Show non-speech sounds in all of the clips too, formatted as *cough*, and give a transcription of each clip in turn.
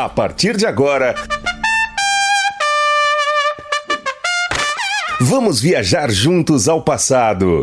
A partir de agora. Vamos viajar juntos ao passado.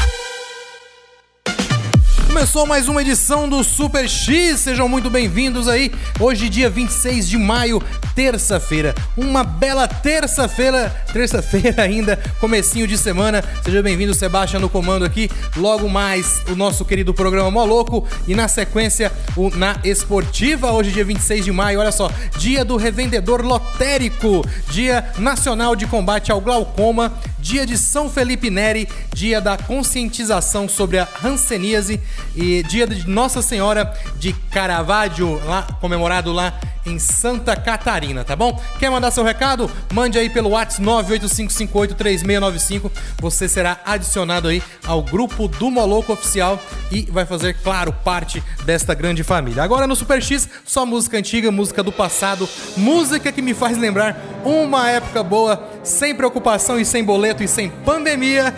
Começou mais uma edição do Super X, sejam muito bem-vindos aí. Hoje, dia 26 de maio, terça-feira. Uma bela terça-feira, terça-feira *laughs* ainda, comecinho de semana. Seja bem-vindo, Sebastião, no comando aqui. Logo mais, o nosso querido programa Moloco. E na sequência, o Na Esportiva, hoje, dia 26 de maio. Olha só, dia do revendedor lotérico, dia nacional de combate ao glaucoma, dia de São Felipe Neri, dia da conscientização sobre a hanseníase e dia de Nossa Senhora de Caravaggio, lá comemorado lá em Santa Catarina, tá bom? Quer mandar seu recado? Mande aí pelo WhatsApp 985583695. Você será adicionado aí ao grupo do Moloco Oficial e vai fazer, claro, parte desta grande família. Agora no Super X, só música antiga, música do passado, música que me faz lembrar uma época boa, sem preocupação e sem boleto e sem pandemia.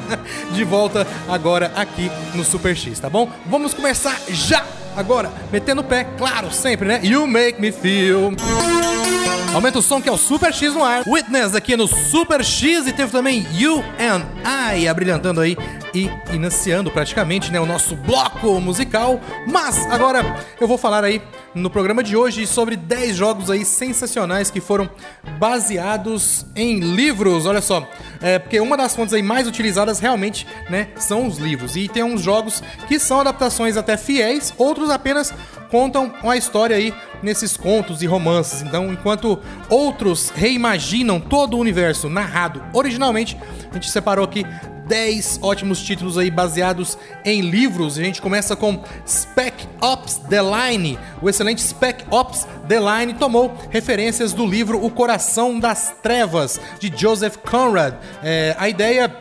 *laughs* De volta agora aqui no Super X, tá bom? Vamos começar já! Agora, metendo o pé, claro, sempre, né? You make me feel. Aumenta o som que é o Super X no ar. Witness aqui no Super X e teve também You and I abrilhantando aí e iniciando praticamente né, o nosso bloco musical. Mas agora eu vou falar aí no programa de hoje sobre 10 jogos aí sensacionais que foram baseados em livros. Olha só, é, porque uma das fontes aí mais utilizadas realmente né, são os livros. E tem uns jogos que são adaptações até fiéis, outros apenas contam uma história aí nesses contos e romances. Então, enquanto outros reimaginam todo o universo narrado originalmente, a gente separou aqui 10 ótimos títulos aí baseados em livros. A gente começa com Spec Ops The Line. O excelente Spec Ops The Line tomou referências do livro O Coração das Trevas, de Joseph Conrad. É, a ideia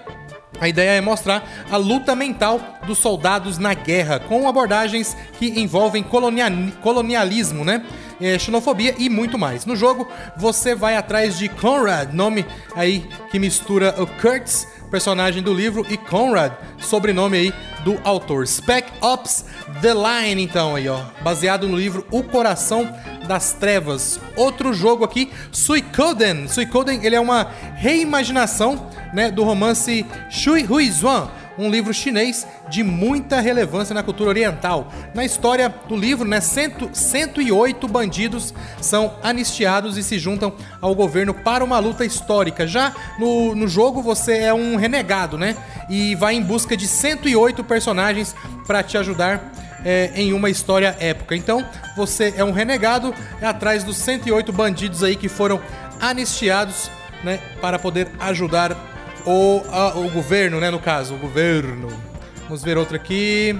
a ideia é mostrar a luta mental dos soldados na guerra, com abordagens que envolvem colonia- colonialismo, né? É, xenofobia e muito mais. No jogo, você vai atrás de Conrad, nome aí que mistura o Kurtz, personagem do livro, e Conrad, sobrenome aí do autor. Spec Ops The Line, então, aí, ó. Baseado no livro O Coração das Trevas. Outro jogo aqui, Suikoden. Suikoden, ele é uma reimaginação, né, do romance Shui Hui Zhuan, um livro chinês de muita relevância na cultura oriental. Na história do livro, né, cento, 108 bandidos são anistiados e se juntam ao governo para uma luta histórica. Já no, no jogo, você é um renegado, né? E vai em busca de 108 personagens para te ajudar é, em uma história épica. Então, você é um renegado é atrás dos 108 bandidos aí que foram anistiados, né, para poder ajudar o, a- o governo, né, no caso, o governo. Vamos ver outro aqui.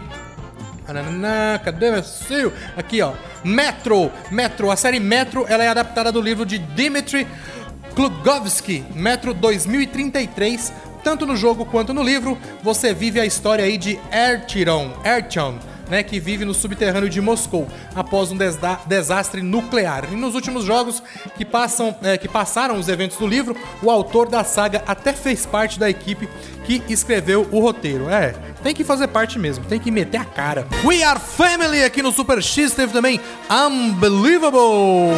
Cadê meu? Aqui, ó. Metro. Metro. A série Metro, ela é adaptada do livro de Dmitry Klugovsky, Metro 2033. Tanto no jogo quanto no livro, você vive a história aí de Ertiron, Ertion, né, que vive no subterrâneo de Moscou após um desastre nuclear. E nos últimos jogos que, passam, é, que passaram os eventos do livro, o autor da saga até fez parte da equipe que escreveu o roteiro. É, tem que fazer parte mesmo, tem que meter a cara. We Are Family aqui no Super X teve também Unbelievable.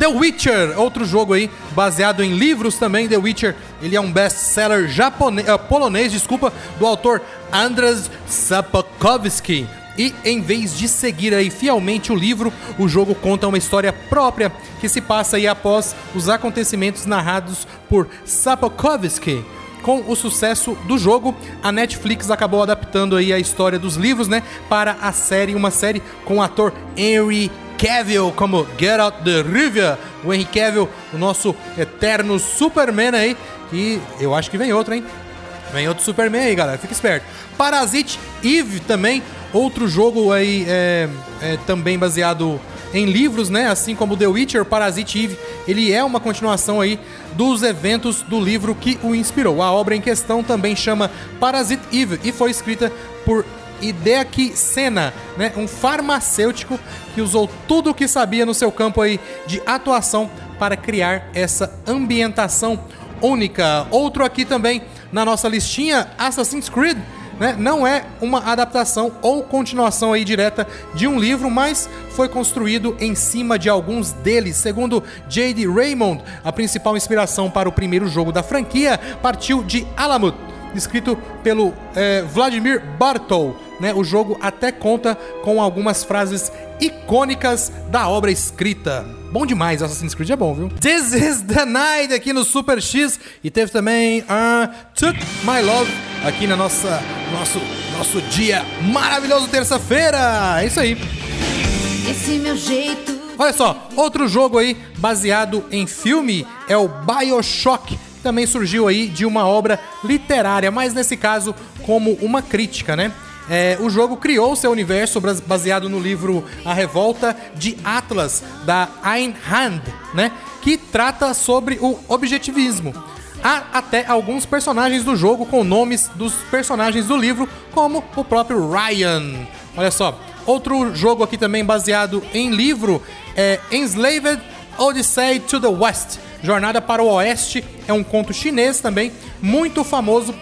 The Witcher, outro jogo aí baseado em livros também. The Witcher, ele é um best-seller japonês, uh, polonês, desculpa, do autor Andrzej Sapkowski. E em vez de seguir aí fielmente o livro, o jogo conta uma história própria que se passa aí após os acontecimentos narrados por Sapkowski. Com o sucesso do jogo, a Netflix acabou adaptando aí a história dos livros, né, para a série, uma série com o ator Henry Cavill como Get Out the River, o Henry Cavill, o nosso eterno Superman aí, e eu acho que vem outro, hein? Vem outro Superman aí, galera, fica esperto. Parasite Eve também, outro jogo aí é, é, também baseado em livros, né? Assim como The Witcher, Parasite Eve, ele é uma continuação aí dos eventos do livro que o inspirou. A obra em questão também chama Parasite Eve e foi escrita por Hideaki Sena, né? Um farmacêutico que usou tudo o que sabia no seu campo aí de atuação para criar essa ambientação única. Outro aqui também na nossa listinha, Assassin's Creed. Né? Não é uma adaptação ou continuação aí direta de um livro, mas foi construído em cima de alguns deles. Segundo J.D. Raymond, a principal inspiração para o primeiro jogo da franquia partiu de Alamut, escrito pelo é, Vladimir Bartol. Né? O jogo até conta com algumas frases icônicas da obra escrita. Bom demais, Assassin's Creed é bom, viu? This is the Night aqui no Super X e teve também uh, Took My Love aqui na nossa nosso nosso dia maravilhoso terça-feira. É isso aí. Esse meu jeito. Olha só, outro jogo aí baseado em filme é o BioShock, também surgiu aí de uma obra literária, mas nesse caso como uma crítica, né? É, o jogo criou seu universo baseado no livro A Revolta de Atlas, da Ayn Rand, né? Que trata sobre o objetivismo. Há até alguns personagens do jogo com nomes dos personagens do livro, como o próprio Ryan. Olha só, outro jogo aqui também baseado em livro é Enslaved Odyssey to the West. Jornada para o Oeste é um conto chinês também, muito famoso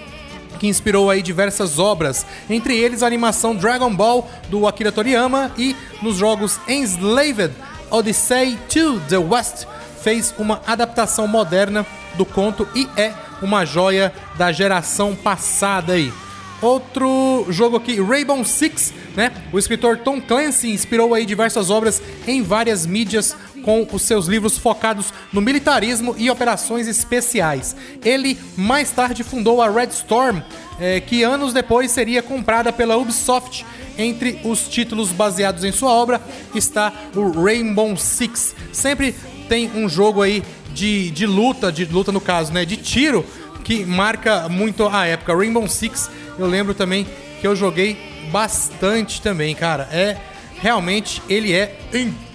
que inspirou aí diversas obras, entre eles a animação Dragon Ball do Akira Toriyama e nos jogos Enslaved Odyssey to the West fez uma adaptação moderna do conto e é uma joia da geração passada aí. Outro jogo aqui, Rainbow Six, né? O escritor Tom Clancy inspirou aí diversas obras em várias mídias com os seus livros focados no militarismo e operações especiais. Ele mais tarde fundou a Red Storm, eh, que anos depois seria comprada pela Ubisoft. Entre os títulos baseados em sua obra está o Rainbow Six. Sempre tem um jogo aí de, de luta, de luta no caso, né? De tiro, que marca muito a época. Rainbow Six, eu lembro também que eu joguei bastante também, cara. É realmente ele é incrível.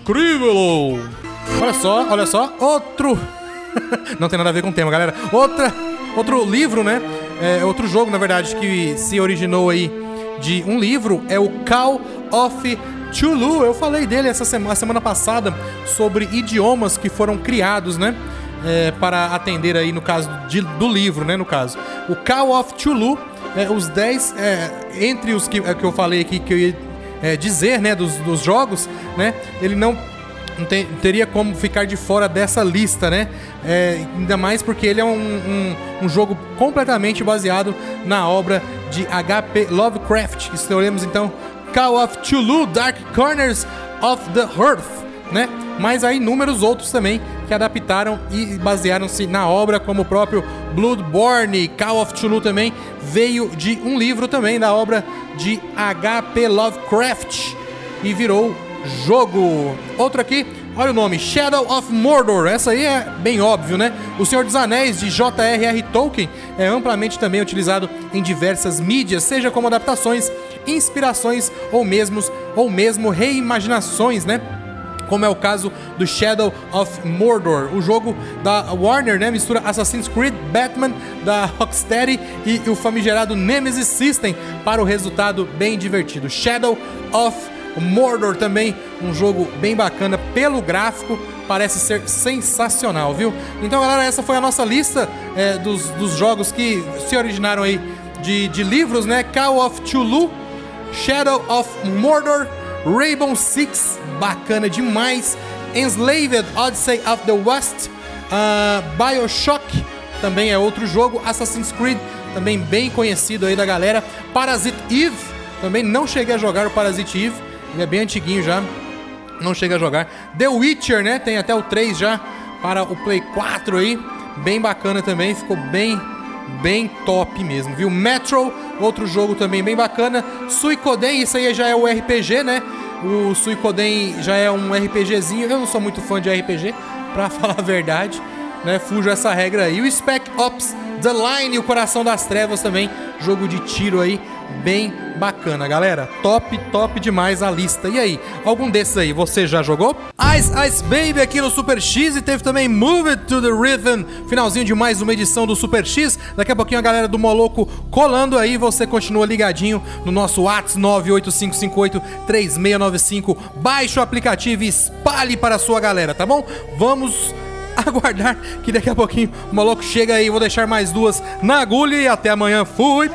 Olha só, olha só, outro *laughs* não tem nada a ver com o tema, galera. Outra, outro livro, né? É, outro jogo, na verdade, que se originou aí de um livro é o Call of Chulu. Eu falei dele essa semana, semana passada sobre idiomas que foram criados, né? É, para atender aí no caso de, do livro, né? No caso, o Call of Chulu, é, os 10 é, entre os que, é, que eu falei aqui que eu ia é, dizer, né? Dos, dos jogos, né? Ele não não teria como ficar de fora dessa lista, né? É, ainda mais porque ele é um, um, um, jogo completamente baseado na obra de H.P. Lovecraft. Escolhemos então Call of Chulu Dark Corners of the Earth, né? Mas há inúmeros outros também que adaptaram e basearam-se na obra, como o próprio Bloodborne. Call of Chulu também veio de um livro também da obra de H.P. Lovecraft e virou jogo. Outro aqui, olha o nome, Shadow of Mordor. Essa aí é bem óbvio, né? O Senhor dos Anéis de J.R.R. Tolkien é amplamente também utilizado em diversas mídias, seja como adaptações, inspirações ou mesmo ou mesmo reimaginações, né? Como é o caso do Shadow of Mordor. O jogo da Warner né, mistura Assassin's Creed, Batman, da *laughs* Rocksteady e o famigerado Nemesis System para o resultado bem divertido. Shadow of Mordor também, um jogo bem bacana pelo gráfico, parece ser sensacional, viu? Então, galera, essa foi a nossa lista é, dos, dos jogos que se originaram aí de, de livros, né? Call of Chulu, Shadow of Mordor, Rainbow Six, bacana demais. Enslaved Odyssey of the West, uh, Bioshock, também é outro jogo, Assassin's Creed, também bem conhecido aí da galera, Parasite Eve, também não cheguei a jogar o Parasite Eve, ele é bem antiguinho já, não cheguei a jogar. The Witcher, né? Tem até o 3 já para o Play 4 aí, bem bacana também, ficou bem bem top mesmo, viu? Metro, outro jogo também bem bacana. Suicoden, isso aí já é o RPG, né? O Suicoden já é um RPGzinho. Eu não sou muito fã de RPG, pra *laughs* falar a verdade, né? Fujo essa regra aí. O Spec Ops The Line, o Coração das Trevas também, jogo de tiro aí, bem bacana, galera. Top, top demais a lista. E aí, algum desses aí você já jogou? Ice Ice Baby aqui no Super X e teve também Move It to the Rhythm, finalzinho de mais uma edição do Super X. Daqui a pouquinho a galera do Moloco colando aí, você continua ligadinho no nosso WhatsApp 985583695. Baixe o aplicativo e espalhe para a sua galera, tá bom? Vamos *laughs* aguardar que daqui a pouquinho o maluco chega aí. Vou deixar mais duas na agulha e até amanhã. Fui!